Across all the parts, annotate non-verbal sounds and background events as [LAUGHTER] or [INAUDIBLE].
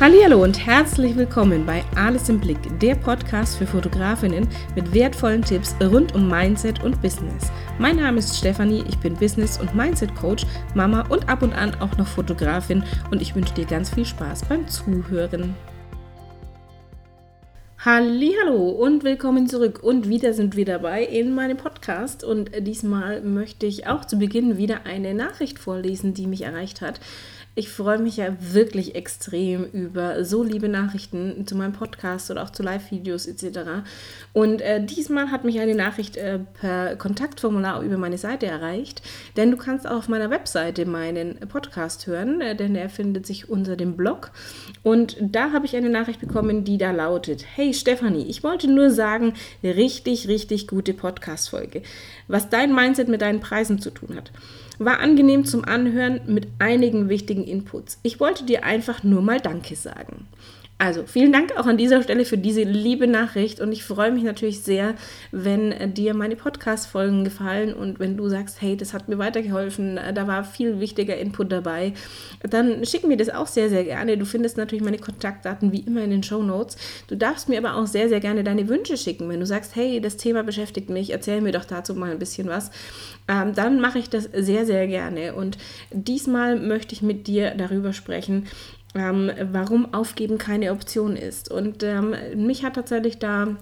Hallo und herzlich willkommen bei Alles im Blick, der Podcast für Fotografinnen mit wertvollen Tipps rund um Mindset und Business. Mein Name ist Stefanie, ich bin Business- und Mindset-Coach, Mama und ab und an auch noch Fotografin und ich wünsche dir ganz viel Spaß beim Zuhören. Hallo und willkommen zurück und wieder sind wir dabei in meinem Podcast und diesmal möchte ich auch zu Beginn wieder eine Nachricht vorlesen, die mich erreicht hat. Ich freue mich ja wirklich extrem über so liebe Nachrichten zu meinem Podcast oder auch zu Live-Videos etc. Und äh, diesmal hat mich eine Nachricht äh, per Kontaktformular über meine Seite erreicht, denn du kannst auch auf meiner Webseite meinen Podcast hören, äh, denn er findet sich unter dem Blog. Und da habe ich eine Nachricht bekommen, die da lautet: Hey Stefanie, ich wollte nur sagen, richtig, richtig gute Podcast-Folge, was dein Mindset mit deinen Preisen zu tun hat. War angenehm zum Anhören mit einigen wichtigen Inputs. Ich wollte dir einfach nur mal Danke sagen. Also vielen Dank auch an dieser Stelle für diese liebe Nachricht und ich freue mich natürlich sehr, wenn dir meine Podcast-Folgen gefallen und wenn du sagst, hey, das hat mir weitergeholfen, da war viel wichtiger Input dabei, dann schick mir das auch sehr, sehr gerne. Du findest natürlich meine Kontaktdaten wie immer in den Show Notes. Du darfst mir aber auch sehr, sehr gerne deine Wünsche schicken, wenn du sagst, hey, das Thema beschäftigt mich, erzähl mir doch dazu mal ein bisschen was. Ähm, dann mache ich das sehr, sehr gerne und diesmal möchte ich mit dir darüber sprechen, ähm, warum Aufgeben keine Option ist. Und ähm, mich hat tatsächlich da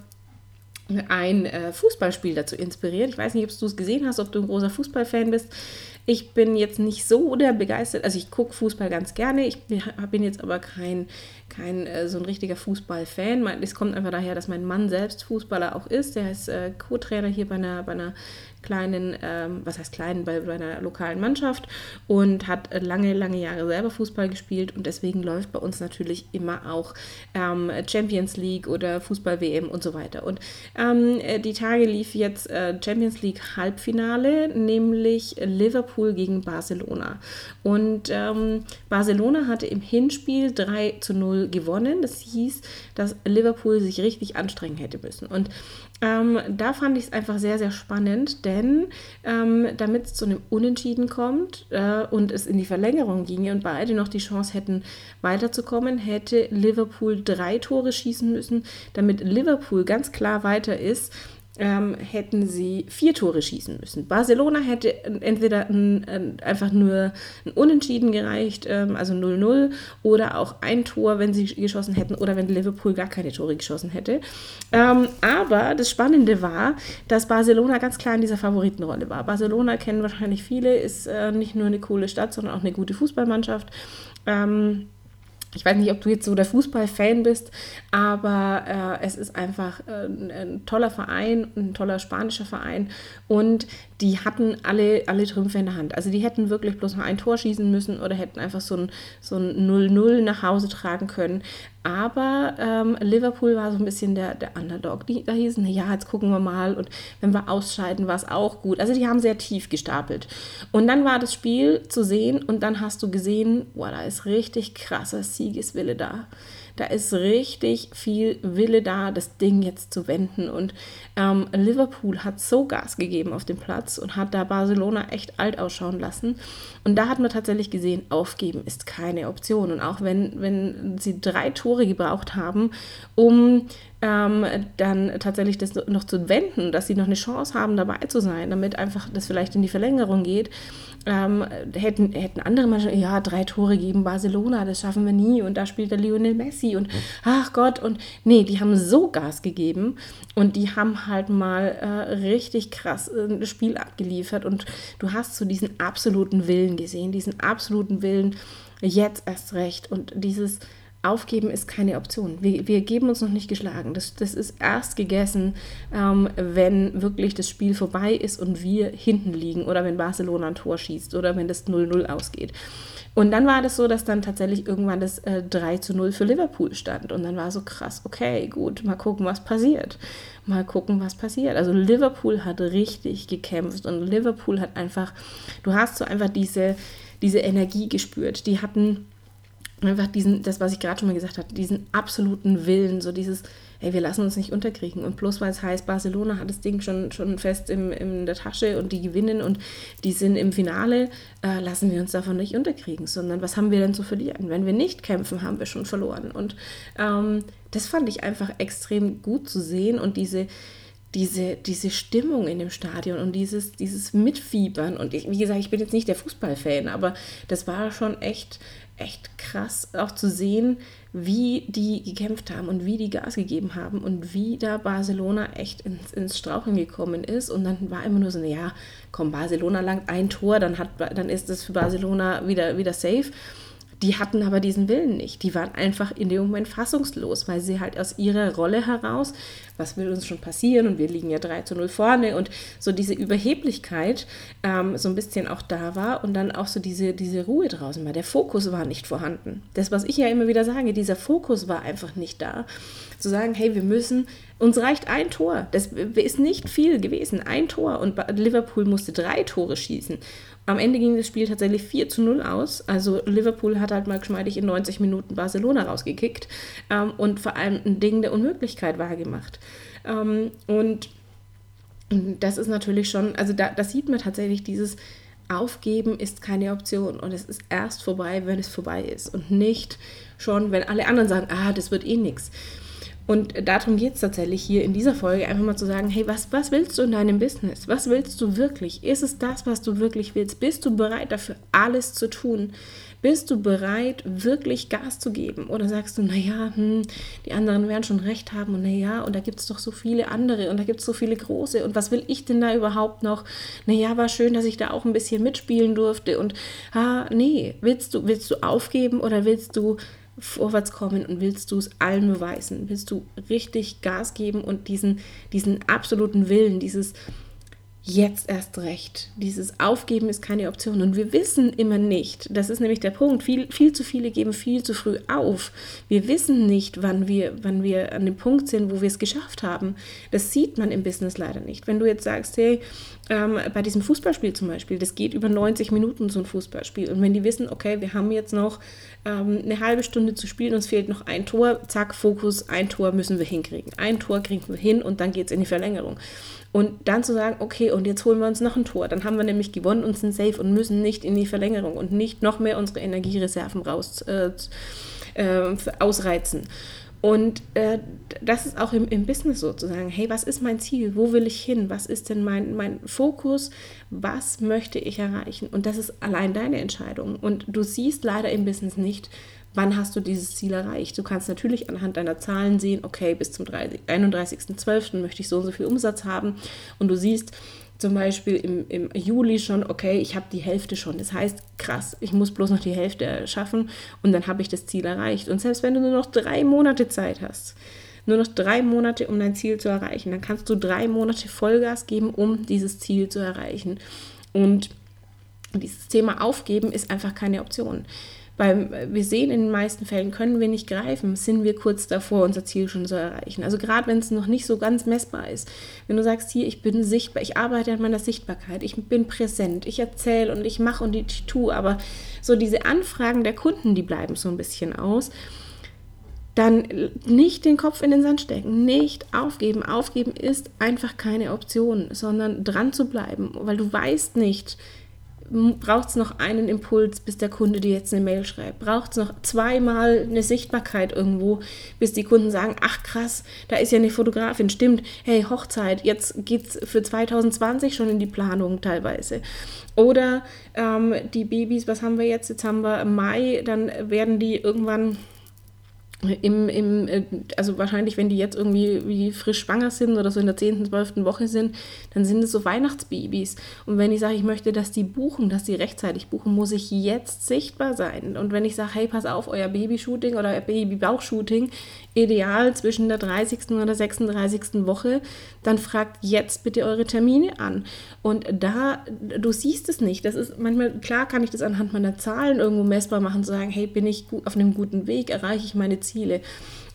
ein äh, Fußballspiel dazu inspiriert. Ich weiß nicht, ob du es gesehen hast, ob du ein großer Fußballfan bist. Ich bin jetzt nicht so der begeistert, also ich gucke Fußball ganz gerne. Ich bin jetzt aber kein, kein äh, so ein richtiger Fußballfan. Es kommt einfach daher, dass mein Mann selbst Fußballer auch ist. Der ist äh, Co-Trainer hier bei einer, bei einer kleinen, ähm, was heißt kleinen, bei, bei einer lokalen Mannschaft und hat lange, lange Jahre selber Fußball gespielt und deswegen läuft bei uns natürlich immer auch ähm, Champions League oder Fußball-WM und so weiter. Und ähm, die Tage lief jetzt äh, Champions League Halbfinale, nämlich Liverpool gegen Barcelona. Und ähm, Barcelona hatte im Hinspiel 3 zu 0 gewonnen. Das hieß, dass Liverpool sich richtig anstrengen hätte müssen. Und ähm, da fand ich es einfach sehr, sehr spannend, denn ähm, damit es zu einem Unentschieden kommt äh, und es in die Verlängerung ginge und beide noch die Chance hätten, weiterzukommen, hätte Liverpool drei Tore schießen müssen, damit Liverpool ganz klar weiter ist ähm, hätten sie vier Tore schießen müssen. Barcelona hätte entweder ein, ein, einfach nur ein Unentschieden gereicht, ähm, also 0-0, oder auch ein Tor, wenn sie geschossen hätten, oder wenn Liverpool gar keine Tore geschossen hätte. Ähm, aber das Spannende war, dass Barcelona ganz klar in dieser Favoritenrolle war. Barcelona kennen wahrscheinlich viele, ist äh, nicht nur eine coole Stadt, sondern auch eine gute Fußballmannschaft. Ähm, ich weiß nicht, ob du jetzt so der Fußballfan bist, aber äh, es ist einfach äh, ein toller Verein, ein toller spanischer Verein. Und die hatten alle, alle Trümpfe in der Hand. Also die hätten wirklich bloß noch ein Tor schießen müssen oder hätten einfach so ein 0-0 so ein nach Hause tragen können. Aber ähm, Liverpool war so ein bisschen der, der Underdog. Die, da hießen, ja, jetzt gucken wir mal und wenn wir ausscheiden, war es auch gut. Also die haben sehr tief gestapelt. Und dann war das Spiel zu sehen und dann hast du gesehen, boah, da ist richtig krasser Siegeswille da. Da ist richtig viel Wille da, das Ding jetzt zu wenden. Und ähm, Liverpool hat so Gas gegeben auf dem Platz und hat da Barcelona echt alt ausschauen lassen. Und da hat man tatsächlich gesehen, aufgeben ist keine Option. Und auch wenn, wenn sie drei Tore gebraucht haben, um ähm, dann tatsächlich das noch zu wenden, dass sie noch eine Chance haben, dabei zu sein, damit einfach das vielleicht in die Verlängerung geht, ähm, hätten, hätten andere Mannschaften, ja, drei Tore geben Barcelona, das schaffen wir nie. Und da spielt der Lionel Messi und ach Gott und nee, die haben so Gas gegeben und die haben halt mal äh, richtig krass äh, ein Spiel abgeliefert. Und du hast so diesen absoluten Willen gesehen, diesen absoluten Willen, jetzt erst recht. Und dieses Aufgeben ist keine Option. Wir, wir geben uns noch nicht geschlagen. Das, das ist erst gegessen, ähm, wenn wirklich das Spiel vorbei ist und wir hinten liegen oder wenn Barcelona ein Tor schießt oder wenn das 0-0 ausgeht. Und dann war das so, dass dann tatsächlich irgendwann das äh, 3 zu 0 für Liverpool stand. Und dann war so krass, okay, gut, mal gucken, was passiert. Mal gucken, was passiert. Also Liverpool hat richtig gekämpft und Liverpool hat einfach, du hast so einfach diese, diese Energie gespürt. Die hatten einfach diesen, das, was ich gerade schon mal gesagt habe, diesen absoluten Willen, so dieses, hey, wir lassen uns nicht unterkriegen. Und bloß weil es heißt, Barcelona hat das Ding schon, schon fest im, in der Tasche und die gewinnen und die sind im Finale, äh, lassen wir uns davon nicht unterkriegen, sondern was haben wir denn zu verlieren? Wenn wir nicht kämpfen, haben wir schon verloren. Und ähm, das fand ich einfach extrem gut zu sehen und diese, diese, diese Stimmung in dem Stadion und dieses, dieses Mitfiebern. Und ich, wie gesagt, ich bin jetzt nicht der Fußballfan, aber das war schon echt, echt krass, auch zu sehen, wie die gekämpft haben und wie die Gas gegeben haben und wie da Barcelona echt ins, ins Straucheln gekommen ist. Und dann war immer nur so, ja, komm, Barcelona langt ein Tor, dann, hat, dann ist es für Barcelona wieder, wieder safe. Die hatten aber diesen Willen nicht. Die waren einfach in dem Moment fassungslos, weil sie halt aus ihrer Rolle heraus, was will uns schon passieren und wir liegen ja 3 zu 0 vorne und so diese Überheblichkeit ähm, so ein bisschen auch da war und dann auch so diese, diese Ruhe draußen war. Der Fokus war nicht vorhanden. Das, was ich ja immer wieder sage, dieser Fokus war einfach nicht da. Zu sagen, hey, wir müssen, uns reicht ein Tor. Das ist nicht viel gewesen. Ein Tor und Liverpool musste drei Tore schießen. Am Ende ging das Spiel tatsächlich 4 zu 0 aus. Also Liverpool hat halt mal geschmeidig in 90 Minuten Barcelona rausgekickt ähm, und vor allem ein Ding der Unmöglichkeit wahrgemacht. Ähm, und das ist natürlich schon, also da, das sieht man tatsächlich dieses Aufgeben ist keine Option und es ist erst vorbei, wenn es vorbei ist und nicht schon, wenn alle anderen sagen, ah, das wird eh nichts. Und darum geht es tatsächlich hier in dieser Folge, einfach mal zu sagen, hey, was, was willst du in deinem Business? Was willst du wirklich? Ist es das, was du wirklich willst? Bist du bereit dafür, alles zu tun? Bist du bereit, wirklich Gas zu geben? Oder sagst du, naja, hm, die anderen werden schon recht haben und naja, und da gibt es doch so viele andere und da gibt es so viele große und was will ich denn da überhaupt noch? Naja, war schön, dass ich da auch ein bisschen mitspielen durfte und, ah, nee, willst du, willst du aufgeben oder willst du vorwärts kommen und willst du es allen beweisen? Willst du richtig Gas geben und diesen, diesen absoluten Willen, dieses jetzt erst recht. Dieses Aufgeben ist keine Option. Und wir wissen immer nicht, das ist nämlich der Punkt, viel, viel zu viele geben viel zu früh auf. Wir wissen nicht, wann wir, wann wir an dem Punkt sind, wo wir es geschafft haben. Das sieht man im Business leider nicht. Wenn du jetzt sagst, hey, ähm, bei diesem Fußballspiel zum Beispiel, das geht über 90 Minuten so ein Fußballspiel. Und wenn die wissen, okay, wir haben jetzt noch ähm, eine halbe Stunde zu spielen, uns fehlt noch ein Tor, zack, Fokus, ein Tor müssen wir hinkriegen. Ein Tor kriegen wir hin und dann geht es in die Verlängerung. Und dann zu sagen, okay, und jetzt holen wir uns noch ein Tor. Dann haben wir nämlich gewonnen und sind safe und müssen nicht in die Verlängerung und nicht noch mehr unsere Energiereserven raus äh, äh, ausreizen. Und äh, das ist auch im, im Business sozusagen. Hey, was ist mein Ziel? Wo will ich hin? Was ist denn mein, mein Fokus? Was möchte ich erreichen? Und das ist allein deine Entscheidung. Und du siehst leider im Business nicht, wann hast du dieses Ziel erreicht. Du kannst natürlich anhand deiner Zahlen sehen, okay, bis zum 31.12. möchte ich so und so viel Umsatz haben. Und du siehst, zum Beispiel im, im Juli schon, okay, ich habe die Hälfte schon. Das heißt, krass, ich muss bloß noch die Hälfte schaffen und dann habe ich das Ziel erreicht. Und selbst wenn du nur noch drei Monate Zeit hast, nur noch drei Monate, um dein Ziel zu erreichen, dann kannst du drei Monate Vollgas geben, um dieses Ziel zu erreichen. Und dieses Thema Aufgeben ist einfach keine Option. Weil wir sehen, in den meisten Fällen können wir nicht greifen, sind wir kurz davor, unser Ziel schon zu erreichen. Also gerade wenn es noch nicht so ganz messbar ist. Wenn du sagst, hier, ich bin sichtbar, ich arbeite an meiner Sichtbarkeit, ich bin präsent, ich erzähle und ich mache und ich tue, aber so diese Anfragen der Kunden, die bleiben so ein bisschen aus dann nicht den Kopf in den Sand stecken, nicht aufgeben. Aufgeben ist einfach keine Option, sondern dran zu bleiben, weil du weißt nicht, braucht es noch einen Impuls, bis der Kunde dir jetzt eine Mail schreibt? Braucht es noch zweimal eine Sichtbarkeit irgendwo, bis die Kunden sagen, ach krass, da ist ja eine Fotografin, stimmt, hey, Hochzeit, jetzt geht es für 2020 schon in die Planung teilweise. Oder ähm, die Babys, was haben wir jetzt? Jetzt haben wir Mai, dann werden die irgendwann im, im, äh, also wahrscheinlich, wenn die jetzt irgendwie wie frisch schwanger sind oder so in der 10., 12. Woche sind, dann sind es so Weihnachtsbabys. Und wenn ich sage, ich möchte, dass die buchen, dass die rechtzeitig buchen, muss ich jetzt sichtbar sein. Und wenn ich sage, hey, pass auf, euer Babyshooting oder euer Babybauchshooting, ideal zwischen der 30. oder 36. Woche, dann fragt jetzt bitte eure Termine an. Und da, du siehst es nicht. Das ist manchmal, klar kann ich das anhand meiner Zahlen irgendwo messbar machen, zu sagen, hey, bin ich auf einem guten Weg, erreiche ich meine Ziele.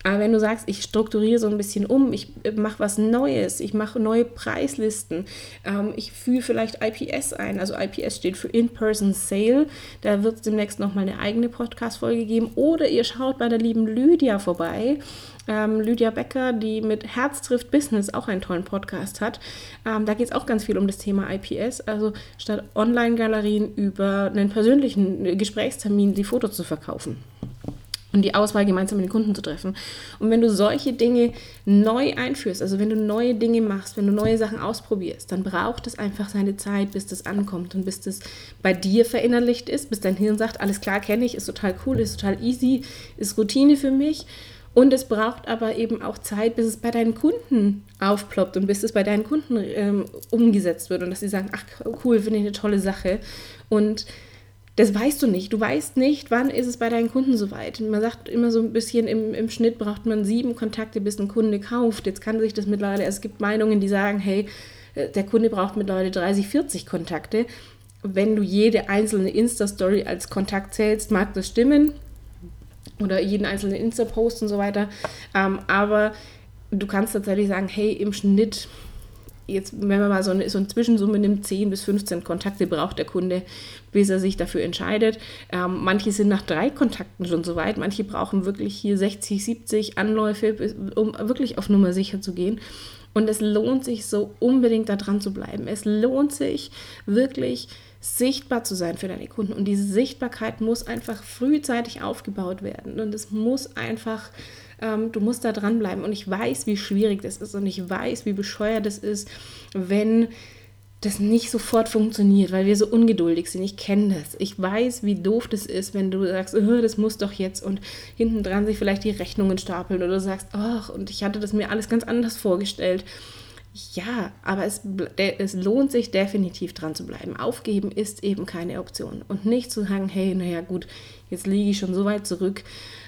Aber wenn du sagst, ich strukturiere so ein bisschen um, ich äh, mache was Neues, ich mache neue Preislisten, ähm, ich führe vielleicht IPS ein. Also IPS steht für In-Person Sale. Da wird es demnächst nochmal eine eigene Podcast-Folge geben. Oder ihr schaut bei der lieben Lydia vorbei. Ähm, Lydia Becker, die mit Herz trifft Business auch einen tollen Podcast hat. Ähm, da geht es auch ganz viel um das Thema IPS. Also statt Online-Galerien über einen persönlichen Gesprächstermin die Fotos zu verkaufen und die Auswahl gemeinsam mit den Kunden zu treffen. Und wenn du solche Dinge neu einführst, also wenn du neue Dinge machst, wenn du neue Sachen ausprobierst, dann braucht es einfach seine Zeit, bis das ankommt und bis das bei dir verinnerlicht ist, bis dein Hirn sagt, alles klar, kenne ich, ist total cool, ist total easy, ist Routine für mich. Und es braucht aber eben auch Zeit, bis es bei deinen Kunden aufploppt und bis es bei deinen Kunden ähm, umgesetzt wird und dass sie sagen, ach cool, finde ich eine tolle Sache. Und das weißt du nicht. Du weißt nicht, wann ist es bei deinen Kunden soweit. Man sagt immer so ein bisschen, im, im Schnitt braucht man sieben Kontakte, bis ein Kunde kauft. Jetzt kann sich das mittlerweile, es gibt Meinungen, die sagen, hey, äh, der Kunde braucht mittlerweile 30, 40 Kontakte. Wenn du jede einzelne Insta-Story als Kontakt zählst, mag das stimmen. Oder jeden einzelnen Insta-Post und so weiter. Ähm, aber du kannst tatsächlich sagen, hey, im Schnitt jetzt, wenn man mal so eine, so eine Zwischensumme nimmt, 10 bis 15 Kontakte braucht der Kunde, bis er sich dafür entscheidet. Ähm, manche sind nach drei Kontakten schon so weit, manche brauchen wirklich hier 60, 70 Anläufe, um wirklich auf Nummer sicher zu gehen. Und es lohnt sich so unbedingt da dran zu bleiben. Es lohnt sich wirklich sichtbar zu sein für deine Kunden. Und diese Sichtbarkeit muss einfach frühzeitig aufgebaut werden. Und es muss einfach ähm, du musst da dranbleiben. Und ich weiß, wie schwierig das ist und ich weiß, wie bescheuert es ist, wenn das nicht sofort funktioniert, weil wir so ungeduldig sind. Ich kenne das. Ich weiß, wie doof das ist, wenn du sagst, oh, das muss doch jetzt und hinten dran sich vielleicht die Rechnungen stapeln oder du sagst, ach, und ich hatte das mir alles ganz anders vorgestellt. Ja, aber es, es lohnt sich definitiv dran zu bleiben. Aufgeben ist eben keine Option. Und nicht zu sagen, hey, naja, gut, jetzt liege ich schon so weit zurück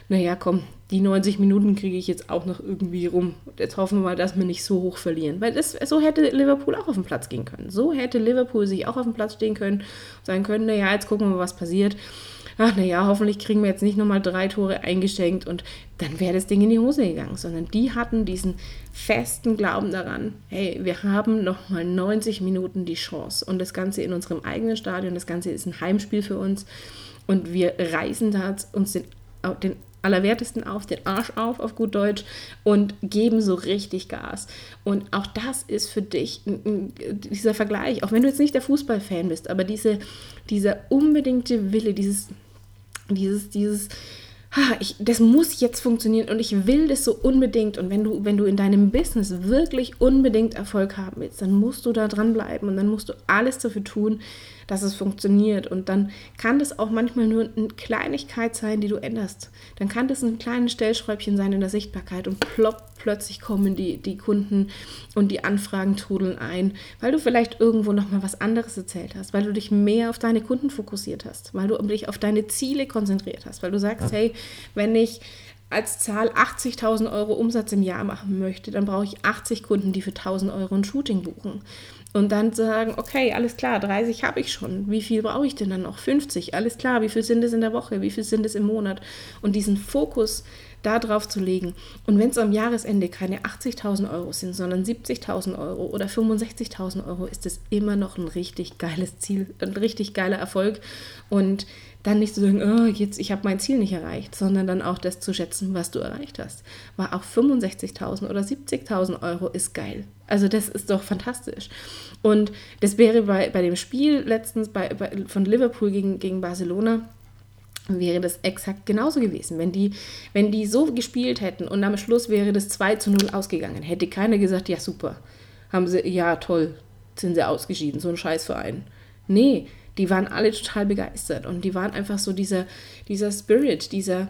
naja, komm, die 90 Minuten kriege ich jetzt auch noch irgendwie rum. Jetzt hoffen wir mal, dass wir nicht so hoch verlieren. Weil das, so hätte Liverpool auch auf den Platz gehen können. So hätte Liverpool sich auch auf den Platz stehen können und sagen können, naja, jetzt gucken wir mal, was passiert. Ach, naja, hoffentlich kriegen wir jetzt nicht nochmal drei Tore eingeschenkt und dann wäre das Ding in die Hose gegangen. Sondern die hatten diesen festen Glauben daran, hey, wir haben nochmal 90 Minuten die Chance. Und das Ganze in unserem eigenen Stadion, das Ganze ist ein Heimspiel für uns. Und wir reißen da uns den, den Allerwertesten auf, den Arsch auf, auf gut Deutsch, und geben so richtig Gas. Und auch das ist für dich dieser Vergleich, auch wenn du jetzt nicht der Fußballfan bist, aber diese, dieser unbedingte Wille, dieses, dieses, dieses, ich, das muss jetzt funktionieren und ich will das so unbedingt. Und wenn du, wenn du in deinem Business wirklich unbedingt Erfolg haben willst, dann musst du da dranbleiben und dann musst du alles dafür tun, dass es funktioniert. Und dann kann das auch manchmal nur eine Kleinigkeit sein, die du änderst. Dann kann das ein kleines Stellschräubchen sein in der Sichtbarkeit und plopp, plötzlich kommen die, die Kunden und die Anfragen trudeln ein, weil du vielleicht irgendwo nochmal was anderes erzählt hast, weil du dich mehr auf deine Kunden fokussiert hast, weil du dich auf deine Ziele konzentriert hast, weil du sagst, hey, wenn ich als Zahl 80.000 Euro Umsatz im Jahr machen möchte, dann brauche ich 80 Kunden, die für 1.000 Euro ein Shooting buchen. Und dann sagen, okay, alles klar, 30 habe ich schon. Wie viel brauche ich denn dann noch? 50, alles klar. Wie viel sind es in der Woche? Wie viel sind es im Monat? Und diesen Fokus da drauf zu legen. Und wenn es am Jahresende keine 80.000 Euro sind, sondern 70.000 Euro oder 65.000 Euro, ist es immer noch ein richtig geiles Ziel, ein richtig geiler Erfolg. Und dann nicht zu sagen, oh, jetzt, ich habe mein Ziel nicht erreicht, sondern dann auch das zu schätzen, was du erreicht hast. War auch 65.000 oder 70.000 Euro ist geil. Also das ist doch fantastisch. Und das wäre bei, bei dem Spiel letztens bei, bei, von Liverpool gegen, gegen Barcelona, wäre das exakt genauso gewesen. Wenn die, wenn die so gespielt hätten und am Schluss wäre das 2 zu 0 ausgegangen, hätte keiner gesagt, ja super, haben sie, ja toll, sind sie ausgeschieden, so ein Scheißverein. Nee, die waren alle total begeistert und die waren einfach so dieser, dieser Spirit, dieser,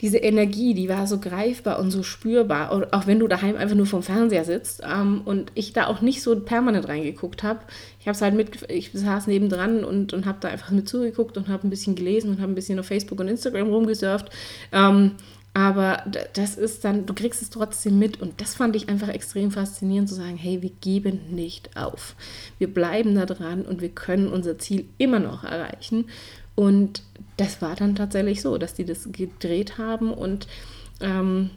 diese Energie, die war so greifbar und so spürbar. Auch wenn du daheim einfach nur vom Fernseher sitzt ähm, und ich da auch nicht so permanent reingeguckt habe. Ich habe es halt mit, ich saß nebendran und, und habe da einfach mit zugeguckt und habe ein bisschen gelesen und habe ein bisschen auf Facebook und Instagram rumgesurft. Ähm, aber das ist dann, du kriegst es trotzdem mit und das fand ich einfach extrem faszinierend zu sagen, hey, wir geben nicht auf. Wir bleiben da dran und wir können unser Ziel immer noch erreichen. Und das war dann tatsächlich so, dass die das gedreht haben und ähm,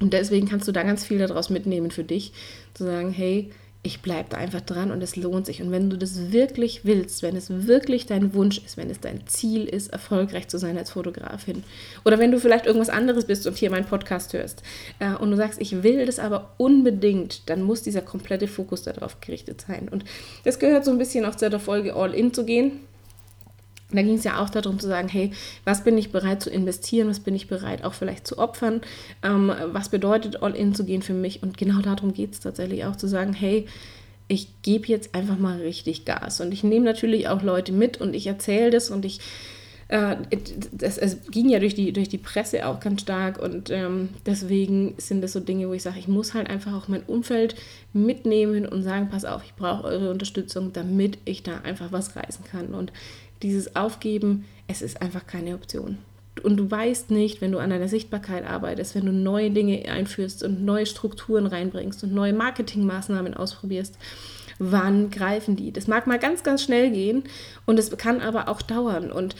und deswegen kannst du da ganz viel daraus mitnehmen für dich, zu sagen, hey, ich bleibe da einfach dran und es lohnt sich. Und wenn du das wirklich willst, wenn es wirklich dein Wunsch ist, wenn es dein Ziel ist, erfolgreich zu sein als Fotografin, oder wenn du vielleicht irgendwas anderes bist und hier meinen Podcast hörst äh, und du sagst, ich will das aber unbedingt, dann muss dieser komplette Fokus darauf gerichtet sein. Und das gehört so ein bisschen auch zu der Folge All In zu gehen und da ging es ja auch darum zu sagen, hey, was bin ich bereit zu investieren, was bin ich bereit auch vielleicht zu opfern, ähm, was bedeutet All-In zu gehen für mich. Und genau darum geht es tatsächlich auch zu sagen, hey, ich gebe jetzt einfach mal richtig Gas. Und ich nehme natürlich auch Leute mit und ich erzähle das und ich äh, das, es ging ja durch die, durch die Presse auch ganz stark und ähm, deswegen sind das so Dinge, wo ich sage, ich muss halt einfach auch mein Umfeld mitnehmen und sagen, pass auf, ich brauche eure Unterstützung, damit ich da einfach was reißen kann. Und dieses Aufgeben, es ist einfach keine Option. Und du weißt nicht, wenn du an deiner Sichtbarkeit arbeitest, wenn du neue Dinge einführst und neue Strukturen reinbringst und neue Marketingmaßnahmen ausprobierst, wann greifen die? Das mag mal ganz, ganz schnell gehen und es kann aber auch dauern. Und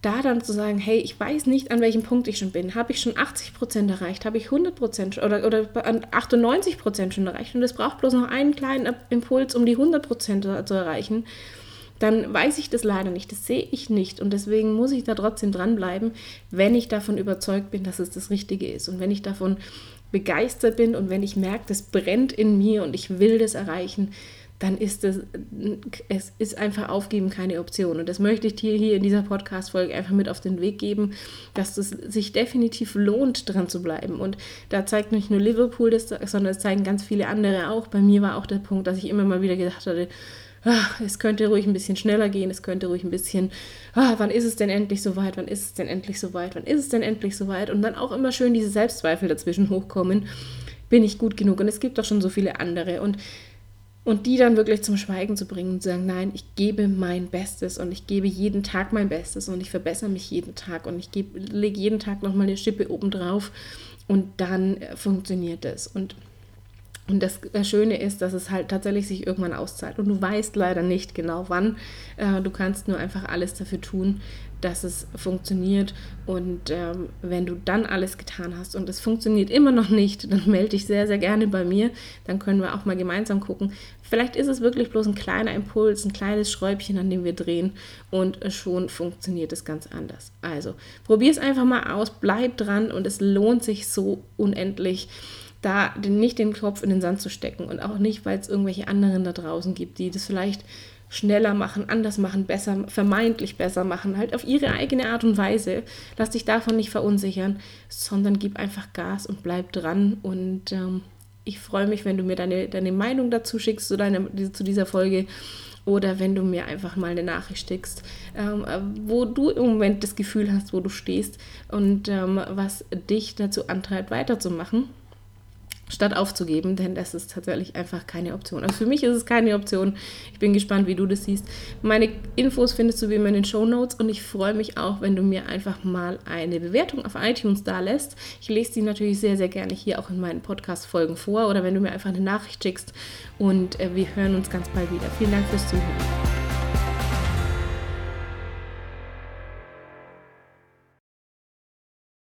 da dann zu sagen, hey, ich weiß nicht, an welchem Punkt ich schon bin. Habe ich schon 80 Prozent erreicht? Habe ich 100 Prozent oder, oder 98 Prozent schon erreicht? Und es braucht bloß noch einen kleinen Impuls, um die 100 Prozent zu erreichen dann weiß ich das leider nicht, das sehe ich nicht und deswegen muss ich da trotzdem dranbleiben, wenn ich davon überzeugt bin, dass es das Richtige ist und wenn ich davon begeistert bin und wenn ich merke, das brennt in mir und ich will das erreichen, dann ist es, es ist einfach aufgeben keine Option. Und das möchte ich dir hier in dieser Podcast-Folge einfach mit auf den Weg geben, dass es sich definitiv lohnt, dran zu bleiben. Und da zeigt nicht nur Liverpool das, sondern es zeigen ganz viele andere auch. Bei mir war auch der Punkt, dass ich immer mal wieder gedacht hatte, ach, es könnte ruhig ein bisschen schneller gehen, es könnte ruhig ein bisschen, ah, wann ist es denn endlich soweit, wann ist es denn endlich soweit, wann ist es denn endlich soweit und dann auch immer schön diese Selbstzweifel dazwischen hochkommen, bin ich gut genug? Und es gibt doch schon so viele andere. Und und die dann wirklich zum Schweigen zu bringen und zu sagen, nein, ich gebe mein Bestes und ich gebe jeden Tag mein Bestes und ich verbessere mich jeden Tag und ich lege jeden Tag nochmal eine Schippe oben drauf und dann funktioniert es. Und und das Schöne ist, dass es halt tatsächlich sich irgendwann auszahlt. Und du weißt leider nicht genau wann. Äh, du kannst nur einfach alles dafür tun, dass es funktioniert. Und ähm, wenn du dann alles getan hast und es funktioniert immer noch nicht, dann [LAUGHS] melde dich sehr, sehr gerne bei mir. Dann können wir auch mal gemeinsam gucken. Vielleicht ist es wirklich bloß ein kleiner Impuls, ein kleines Schräubchen, an dem wir drehen und schon funktioniert es ganz anders. Also probier es einfach mal aus, bleib dran und es lohnt sich so unendlich da nicht den Kopf in den Sand zu stecken und auch nicht, weil es irgendwelche anderen da draußen gibt, die das vielleicht schneller machen, anders machen, besser, vermeintlich besser machen, halt auf ihre eigene Art und Weise. Lass dich davon nicht verunsichern, sondern gib einfach Gas und bleib dran. Und ähm, ich freue mich, wenn du mir deine, deine Meinung dazu schickst zu, deiner, zu dieser Folge oder wenn du mir einfach mal eine Nachricht schickst, ähm, wo du im Moment das Gefühl hast, wo du stehst und ähm, was dich dazu antreibt, weiterzumachen statt aufzugeben, denn das ist tatsächlich einfach keine Option. Also für mich ist es keine Option. Ich bin gespannt, wie du das siehst. Meine Infos findest du wie immer in den Show Notes und ich freue mich auch, wenn du mir einfach mal eine Bewertung auf iTunes da lässt. Ich lese die natürlich sehr, sehr gerne hier auch in meinen Podcast-Folgen vor oder wenn du mir einfach eine Nachricht schickst und äh, wir hören uns ganz bald wieder. Vielen Dank fürs Zuhören.